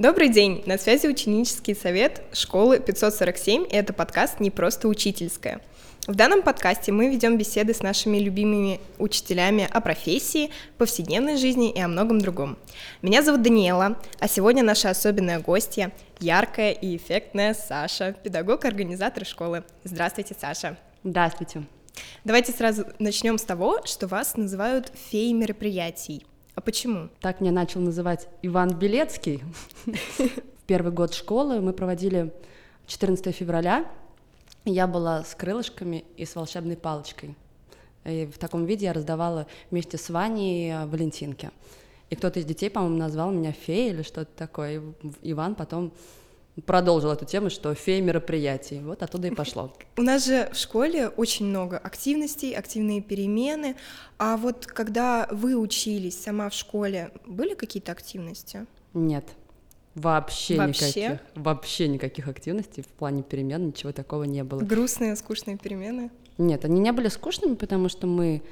Добрый день! На связи ученический совет школы 547, и это подкаст «Не просто учительская». В данном подкасте мы ведем беседы с нашими любимыми учителями о профессии, повседневной жизни и о многом другом. Меня зовут Даниэла, а сегодня наша особенная гостья — яркая и эффектная Саша, педагог-организатор школы. Здравствуйте, Саша. Здравствуйте. Давайте сразу начнем с того, что вас называют феей мероприятий. А почему? Так меня начал называть Иван Белецкий. В первый год школы мы проводили 14 февраля. Я была с крылышками и с волшебной палочкой. И в таком виде я раздавала вместе с Ваней Валентинки. И кто-то из детей, по-моему, назвал меня феей или что-то такое. И Иван потом продолжил эту тему, что фея мероприятий. Вот оттуда и пошло. У нас же в школе очень много активностей, активные перемены. А вот когда вы учились сама в школе, были какие-то активности? Нет. Вообще, Вообще? никаких. Вообще никаких активностей в плане перемен, ничего такого не было. Грустные, скучные перемены? Нет, они не были скучными, потому что мы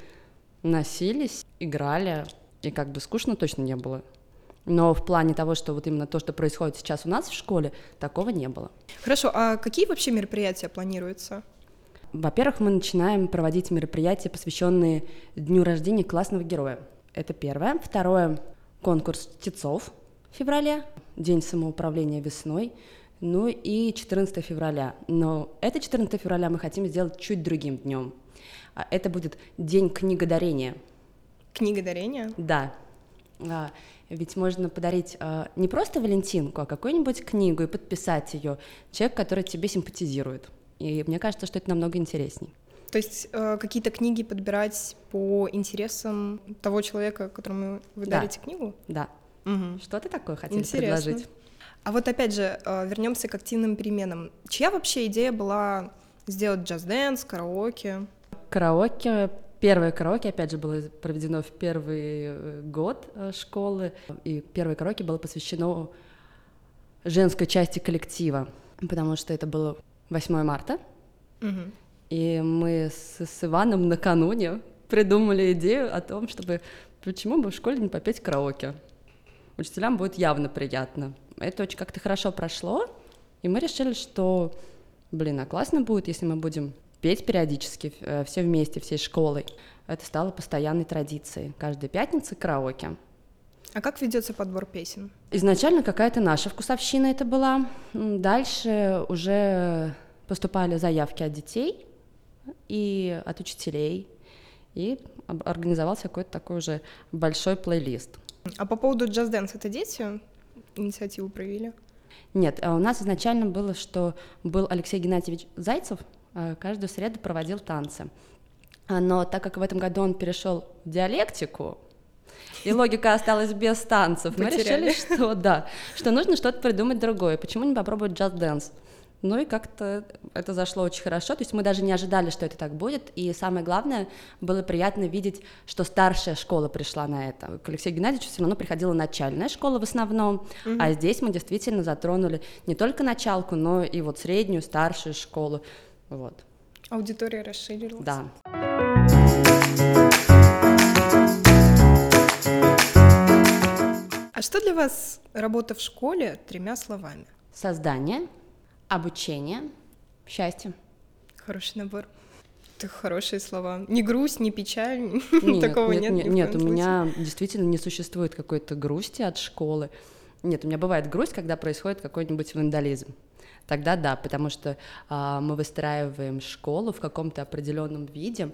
носились, играли, и как бы скучно точно не было. Но в плане того, что вот именно то, что происходит сейчас у нас в школе, такого не было. Хорошо, а какие вообще мероприятия планируются? Во-первых, мы начинаем проводить мероприятия, посвященные дню рождения классного героя. Это первое. Второе — конкурс птицов в феврале, день самоуправления весной, ну и 14 февраля. Но это 14 февраля мы хотим сделать чуть другим днем. А Это будет день книгодарения. Книгодарение? Да. А, Ведь можно подарить а, не просто Валентинку, а какую-нибудь книгу и подписать ее человек, который тебе симпатизирует. И мне кажется, что это намного интересней. То есть э, какие-то книги подбирать по интересам того человека, которому вы Да. дарите книгу? Да. Мгм. Что ты такое хотел Интересно. предложить? А вот опять же, э, вернемся к активным переменам. Чья вообще идея была сделать джаз-дэнс, караоке? Караоке. Первое караоке, опять же, было проведено в первый э, год э, школы. И первое караоке было посвящено женской части коллектива, потому что это было 8 марта. Мгм. И мы с, с Иваном накануне придумали идею о том, чтобы почему бы в школе не попеть караоке. Учителям будет явно приятно. Это очень как-то хорошо прошло, и мы решили, что, блин, а классно будет, если мы будем петь периодически э, все вместе, всей школой. Это стало постоянной традицией. Каждая пятница караоке. А как ведется подбор песен? Изначально какая-то наша вкусовщина это была. Дальше уже поступали заявки от детей и от учителей. И организовался какой-то такой уже большой плейлист. А по поводу джаз-дэнс, это дети инициативу проявили? Нет, а у нас изначально было, что был Алексей Геннадьевич Зайцев, каждую среду проводил танцы. А, Но так как в этом году он перешел в диалектику, и логика осталась без танцев, мы решили, что да, что нужно что-то придумать другое. Почему не попробовать джаз-дэнс? Ну и как-то это зашло очень хорошо, то есть мы даже не ожидали, что это так будет, и самое главное, было приятно видеть, что старшая школа пришла на это. К Алексею Геннадьевичу все равно приходила начальная школа в основном, а здесь мы действительно затронули не только началку, но и вот среднюю, старшую школу, вот, Аудитория расширилась? да. А что для вас работа в школе тремя словами? Создание, обучение, счастье. Хороший набор. Это хорошие слова. Не грусть, не печаль, Нет, такого нет, нет. нет, ни нет, у случае. меня действительно не существует какой-то грусти от школы. Нет, у меня бывает грусть, когда происходит какой-нибудь вандализм. Тогда да, потому что а, мы выстраиваем школу в каком-то определенном виде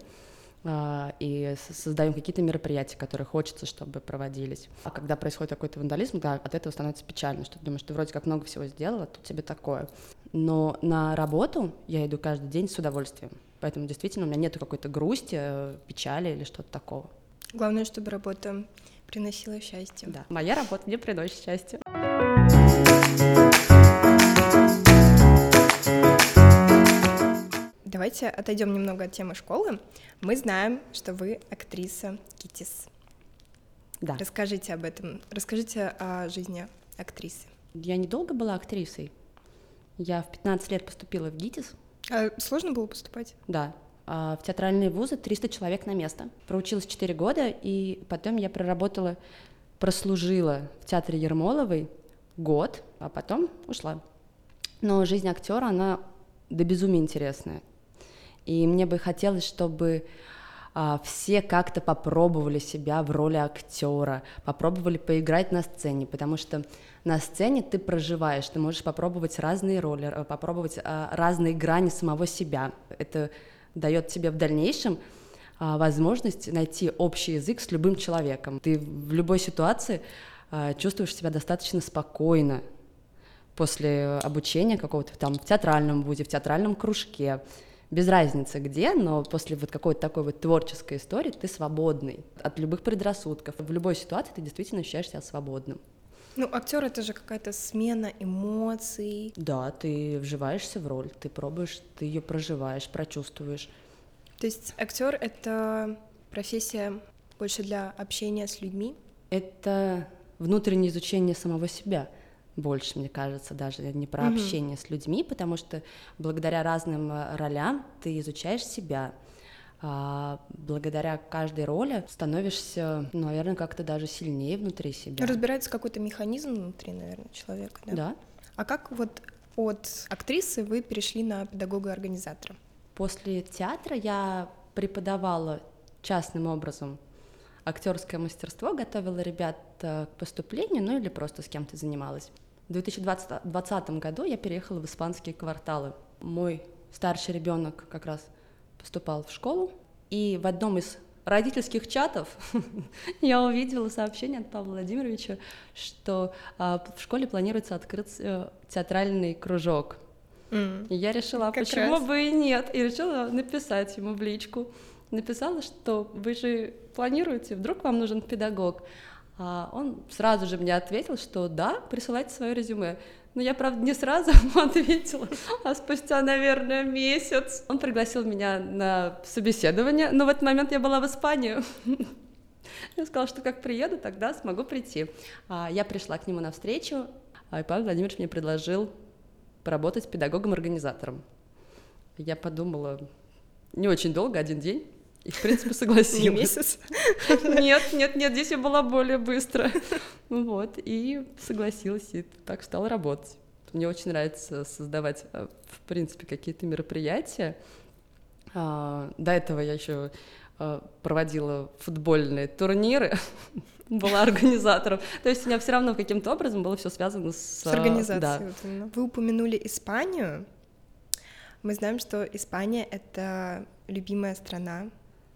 а, и создаем какие-то мероприятия, которые хочется, чтобы проводились. А когда происходит какой-то вандализм, да, от этого становится печально, что ты думаешь, ты вроде как много всего сделала, а тут тебе такое. Но на работу я иду каждый день с удовольствием. Поэтому действительно у меня нет какой-то грусти, э, печали или что-то такого. Главное, чтобы работа приносила счастье. Да. Моя работа мне приносит счастье. Давайте отойдем немного от темы школы. Мы знаем, что вы актриса КИТИС. Да. Расскажите об этом. Расскажите о жизни актрисы. Я недолго была актрисой. Я в 15 лет поступила в ГИТИС. А сложно было поступать? Да. А в театральные вузы 300 человек на место. Проучилась 4 года, и потом я проработала, прослужила в театре Ермоловой год, а потом ушла. Но жизнь актера, она до безумия интересная. И мне бы хотелось, чтобы а, все как-то попробовали себя в роли актера, попробовали поиграть на сцене, потому что на сцене ты проживаешь, ты можешь попробовать разные роли, э, попробовать а, разные грани самого себя. Это дает тебе в дальнейшем а, возможность найти общий язык с любым человеком. Ты в любой ситуации чувствуешь себя достаточно спокойно после обучения какого-то там в театральном вузе, в театральном кружке, без разницы где, но после вот какой-то такой вот творческой истории ты свободный от любых предрассудков. В любой ситуации ты действительно ощущаешь себя свободным. Ну, актер это же какая-то смена эмоций. Да, ты вживаешься в роль, ты пробуешь, ты ее проживаешь, прочувствуешь. То есть актер это профессия больше для общения с людьми? Это внутреннее изучение самого себя больше, мне кажется, даже не про mm-hmm. общение с людьми, потому что благодаря разным э, ролям ты изучаешь себя. А благодаря каждой роли становишься, ну, наверное, как-то даже сильнее внутри себя. Разбирается какой-то механизм внутри, наверное, человека, да? Да. А как вот от актрисы вы перешли на педагога-организатора? После театра я преподавала частным образом актерское мастерство, готовила ребят э, к поступлению, ну или просто с кем-то занималась. В 2020 году я переехала в испанские кварталы. Мой старший ребенок как раз поступал в школу, и в одном из родительских чатов я увидела сообщение от Павла Владимировича, что а, в школе планируется открыть э, театральный кружок. Mm. И я решила, а почему раз. бы и нет, и решила написать ему в личку. Написала, что вы же планируете, вдруг вам нужен педагог. А он сразу же мне ответил, что да, присылайте свое резюме. Но я, правда, не сразу ему ответила, а спустя, наверное, месяц. Он пригласил меня на собеседование, но в этот момент я была в Испании. Я сказала, что как приеду, тогда смогу прийти. А я пришла к нему на встречу, а и Павел Владимирович мне предложил поработать педагогом-организатором. Я подумала, не очень долго, один день, и, в принципе, согласилась. Не месяц? Нет, нет, нет, здесь я была более быстро. Вот, и согласилась, и так стала работать. Мне очень нравится создавать, э, в принципе, какие-то мероприятия. А, до этого я еще э, проводила футбольные турниры, была организатором. То есть у меня все равно каким-то образом было все связано с... С организацией. Да. Вы упомянули Испанию. Мы знаем, что Испания — это любимая страна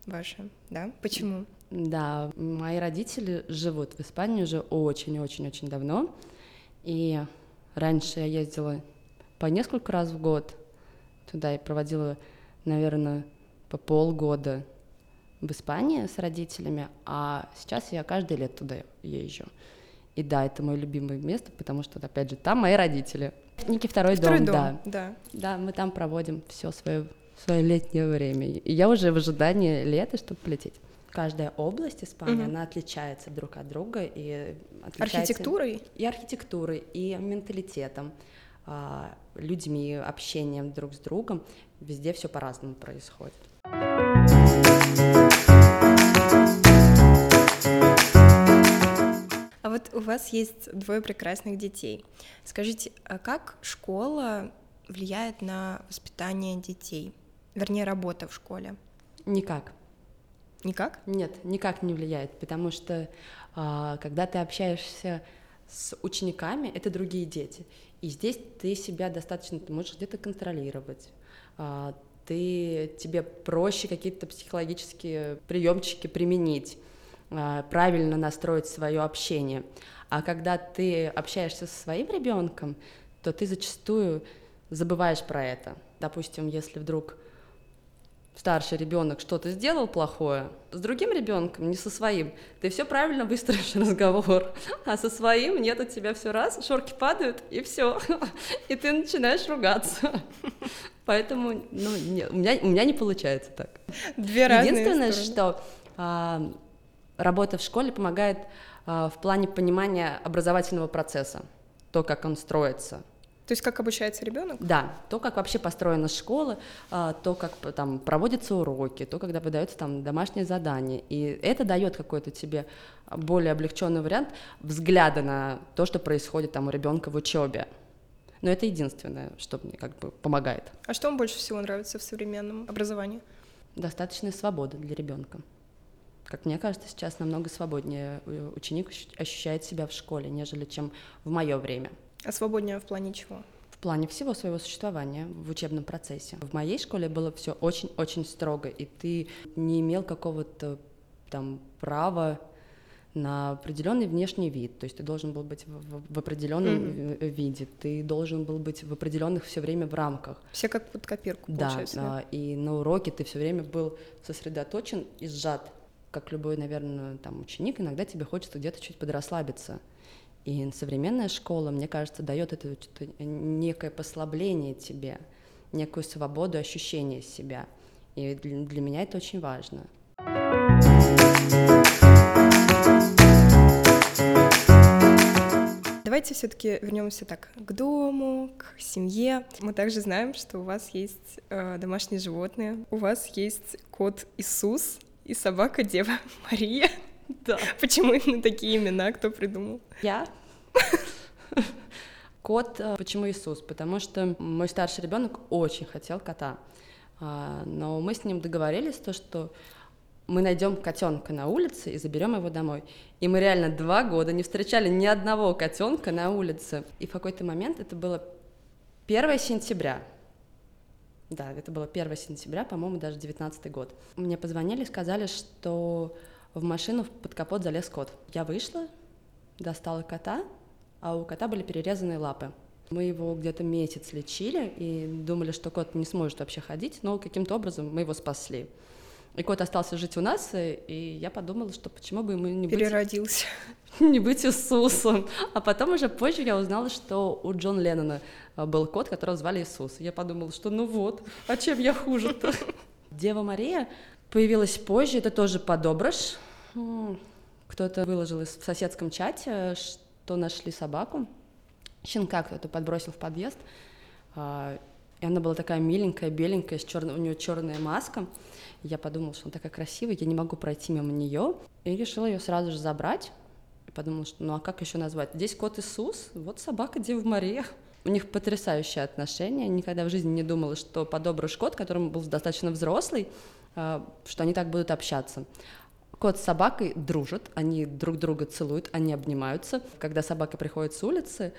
ваша, да? Почему? Да, мои родители живут в Испании уже очень-очень-очень давно, и раньше я ездила по несколько раз в год туда и проводила, наверное, по полгода в Испании с родителями, а сейчас я каждое лето туда езжу. И да, это мое любимое место, потому что, опять же, там мои родители. Ники второй, второй дом, дом, да. да. Да, мы там проводим все свое свое летнее время. И я уже в ожидании лета, чтобы полететь. Каждая область Испании, угу. она отличается друг от друга и отличается архитектурой и архитектурой и менталитетом, а, людьми, общением друг с другом. Везде все по-разному происходит. А вот у вас есть двое прекрасных детей. Скажите, а как школа влияет на воспитание детей? Вернее, работа в школе? Никак. Никак? Нет, никак не влияет, потому что а, когда ты общаешься с учениками, это другие дети. И здесь ты себя достаточно, ты можешь где-то контролировать. А, ты, тебе проще какие-то психологические приемчики применить, а, правильно настроить свое общение. А когда ты общаешься со своим ребенком, то ты зачастую забываешь про это. Допустим, если вдруг старший ребенок что-то сделал плохое, с другим ребенком, не со своим, ты все правильно выстроишь разговор, а со своим нет, от тебя все раз, шорки падают, и все, и ты начинаешь ругаться. Поэтому, ну, не, у, меня, у меня не получается так. Две разные Единственное, стороны. что а, работа в школе помогает а, в плане понимания образовательного процесса, то, как он строится. То есть как обучается ребенок? Да, то, как вообще построена школа, а, то, как там проводятся уроки, то, когда выдаются там домашние задания. И это дает какой-то тебе более облегченный вариант взгляда на то, что происходит там у ребенка в учебе. Но это единственное, что мне как бы помогает. А что вам больше всего нравится в современном образовании? Достаточная свобода для ребенка. Как мне кажется, сейчас намного свободнее ученик ощущает себя в школе, нежели чем в мое время. А свободнее в плане чего? В плане всего своего существования в учебном процессе. В моей школе было все очень-очень строго, и ты не имел какого-то там права на определенный внешний вид, то есть ты должен был быть в, в определенном mm-hmm. виде, ты должен был быть в определенных все время в рамках. Все как под копирку, да, получается. Да, и на уроке ты все время был сосредоточен и сжат, как любой, наверное, там ученик. Иногда тебе хочется где-то чуть подрасслабиться. И современная школа, мне кажется, дает это некое послабление тебе, некую свободу ощущения себя. И для, меня это очень важно. Давайте все-таки вернемся так к дому, к семье. Мы также знаем, что у вас есть э, домашние животные, у вас есть кот Иисус и собака Дева Мария. Да. Почему именно такие имена? Кто придумал? Я. Кот, э, почему Иисус? Потому что мой старший ребенок очень хотел кота. А, но мы с ним договорились, то, что мы найдем котенка на улице и заберем его домой. И мы реально два года не встречали ни одного котенка на улице. И в какой-то момент это было 1 сентября. Да, это было 1 сентября, по-моему, даже 19 год. Мне позвонили, сказали, что в машину под капот залез кот. Я вышла, достала кота, а у кота были перерезанные лапы. Мы его где-то месяц лечили и думали, что кот не сможет вообще ходить, но каким-то образом мы его спасли. И кот остался жить у нас, и я подумала, что почему бы ему не быть... Переродился. Не быть Иисусом. А потом уже позже я узнала, что у Джон Леннона а, был кот, которого звали Иисус. Я подумала, что ну вот, а чем я хуже-то? Дева Мария появилась позже, это тоже подобрыш. Кто-то выложил в соседском чате, что нашли собаку. Щенка кто-то подбросил в подъезд. А, и она была такая миленькая, беленькая, с черной, у нее черная маска. Я подумала, что она такая красивая, я не могу пройти мимо нее. И решила ее сразу же забрать. И подумала, что ну а как еще назвать? Здесь кот Иисус, вот собака Дева Мария. У них потрясающие отношения. Никогда в жизни не думала, что подобрыш кот, которому был достаточно взрослый, что они так будут общаться. Кот с собакой дружат, они друг друга целуют, они обнимаются. Когда собака приходит с улицы,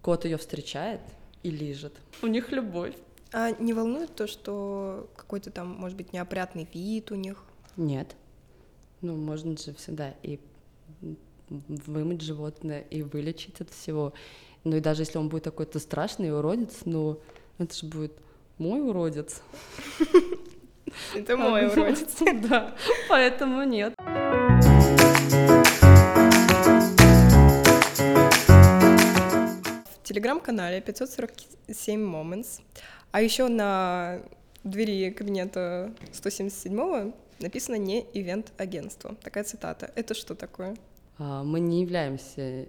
кот ее встречает и лижет. У них любовь. А не волнует то, что какой-то там, может быть, неопрятный вид у них? Нет. Ну, можно же всегда и вымыть животное, и вылечить от всего. Ну и даже если он будет какой-то страшный уродец, ну это же будет мой уродец. Это мой уродец. Да, поэтому нет. В телеграм-канале 547 Moments, а еще на двери кабинета 177 написано не ивент-агентство. Такая цитата. Это что такое? А, мы не являемся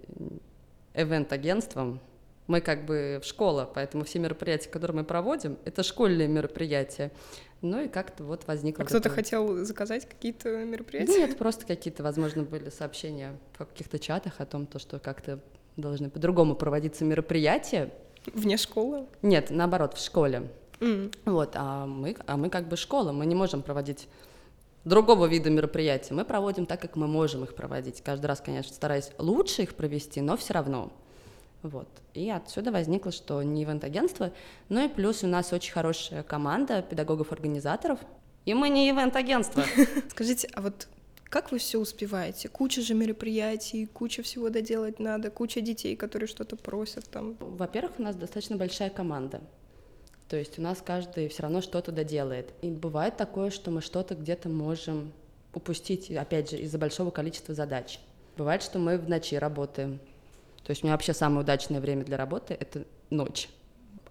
ивент-агентством, мы как бы в школа, поэтому все мероприятия, которые мы проводим, это школьные мероприятия. Ну и как-то вот возникло... А кто-то хотел заказать какие-то мероприятия? Нет, просто какие-то, возможно, были сообщения в каких-то чатах о том, то, что как-то должны по-другому проводиться мероприятия. Вне школы? Нет, наоборот, в школе. Mm. Вот, а мы, а мы как бы школа, мы не можем проводить другого вида мероприятия. Мы проводим так, как мы можем их проводить. Каждый раз, конечно, стараюсь лучше их провести, но все равно. Вот. И отсюда возникло, что не ивент-агентство, но и плюс у нас очень хорошая команда педагогов-организаторов, и мы не ивент-агентство. Скажите, а вот как вы все успеваете? Куча же мероприятий, куча всего доделать надо, куча детей, которые что-то просят там. Во-первых, у нас достаточно большая команда. То есть у нас каждый все равно что-то доделает. И бывает такое, что мы что-то где-то можем упустить, опять же, из-за большого количества задач. Бывает, что мы в ночи работаем, то есть у меня вообще самое удачное время для работы — это ночь.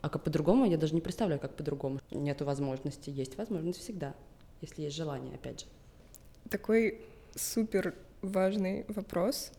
А как по-другому, я даже не представляю, как по-другому. Нету возможности. Есть возможность всегда, если есть желание, опять же. Такой супер важный вопрос.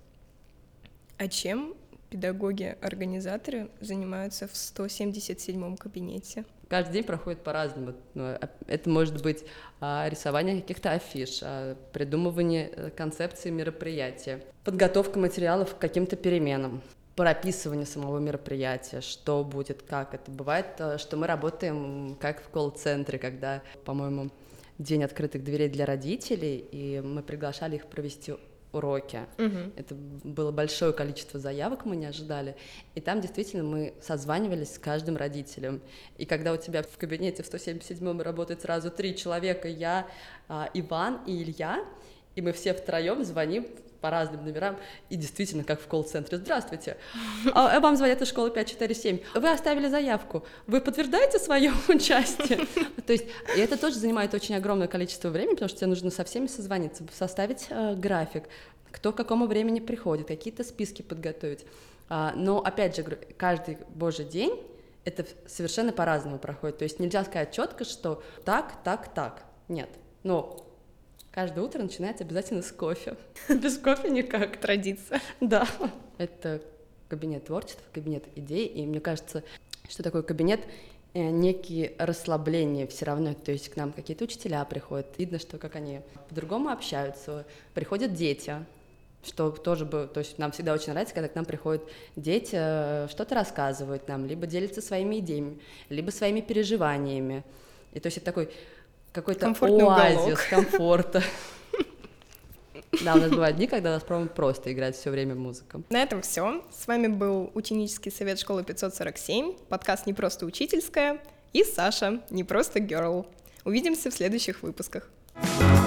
А чем педагоги-организаторы занимаются в 177-м кабинете. Каждый день проходит по-разному. Ну, а, это может быть а, рисование каких-то афиш, а, придумывание э, концепции мероприятия, подготовка материалов к каким-то переменам, прописывание самого мероприятия, что будет, как это. Бывает, э, что мы работаем как в колл-центре, когда, по-моему, день открытых дверей для родителей, и мы приглашали их провести уроки. Угу. Это было большое количество заявок, мы не ожидали. И там действительно мы созванивались с каждым родителем. И когда у тебя в кабинете в 177-м работает сразу три человека, я, а, Иван и Илья, и мы все втроем звоним по разным номерам, и действительно, как в колл-центре, здравствуйте, а, вам звонят из школы 547, вы оставили заявку, вы подтверждаете свое участие? То есть это тоже занимает очень огромное количество времени, потому что тебе нужно со всеми созвониться, составить э, график, кто к какому времени приходит, какие-то списки подготовить. А, но, опять же, каждый божий день это совершенно по-разному проходит. То есть нельзя сказать четко, что так, так, так. Нет. Но Каждое утро начинается обязательно с кофе. Без кофе никак. Традиция. Да. Это кабинет творчества, кабинет идей, и мне кажется, что такое кабинет э, некие расслабления все равно, то есть к нам какие-то учителя приходят, видно, что как они по-другому общаются, приходят дети, что тоже бы, то есть нам всегда очень нравится, когда к нам приходят дети, э, что-то рассказывают нам, либо делятся своими идеями, либо своими переживаниями, и то есть это такой какой-то оазис уголок. комфорта. Да, у нас бывают дни, когда нас просто играть все время музыка. На этом все. С вами был ученический совет школы 547, подкаст «Не просто учительская» и Саша, «Не просто girl». Увидимся в следующих выпусках. thank